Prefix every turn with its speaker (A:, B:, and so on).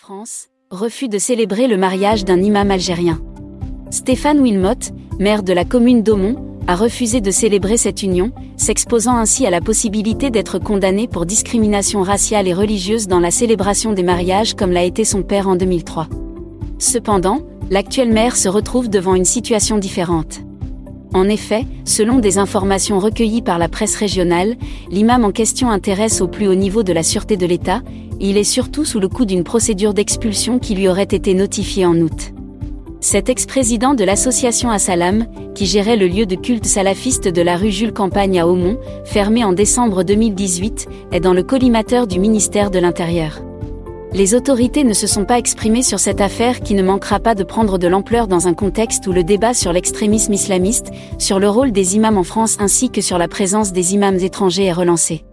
A: France, refus de célébrer le mariage d'un imam algérien. Stéphane Wilmot, maire de la commune d'Aumont, a refusé de célébrer cette union, s'exposant ainsi à la possibilité d'être condamné pour discrimination raciale et religieuse dans la célébration des mariages comme l'a été son père en 2003. Cependant, l'actuel maire se retrouve devant une situation différente. En effet, selon des informations recueillies par la presse régionale, l'imam en question intéresse au plus haut niveau de la sûreté de l'État, il est surtout sous le coup d'une procédure d'expulsion qui lui aurait été notifiée en août. Cet ex-président de l'association Assalam, qui gérait le lieu de culte salafiste de la rue Jules Campagne à Aumont, fermé en décembre 2018, est dans le collimateur du ministère de l'Intérieur. Les autorités ne se sont pas exprimées sur cette affaire qui ne manquera pas de prendre de l'ampleur dans un contexte où le débat sur l'extrémisme islamiste, sur le rôle des imams en France ainsi que sur la présence des imams étrangers est relancé.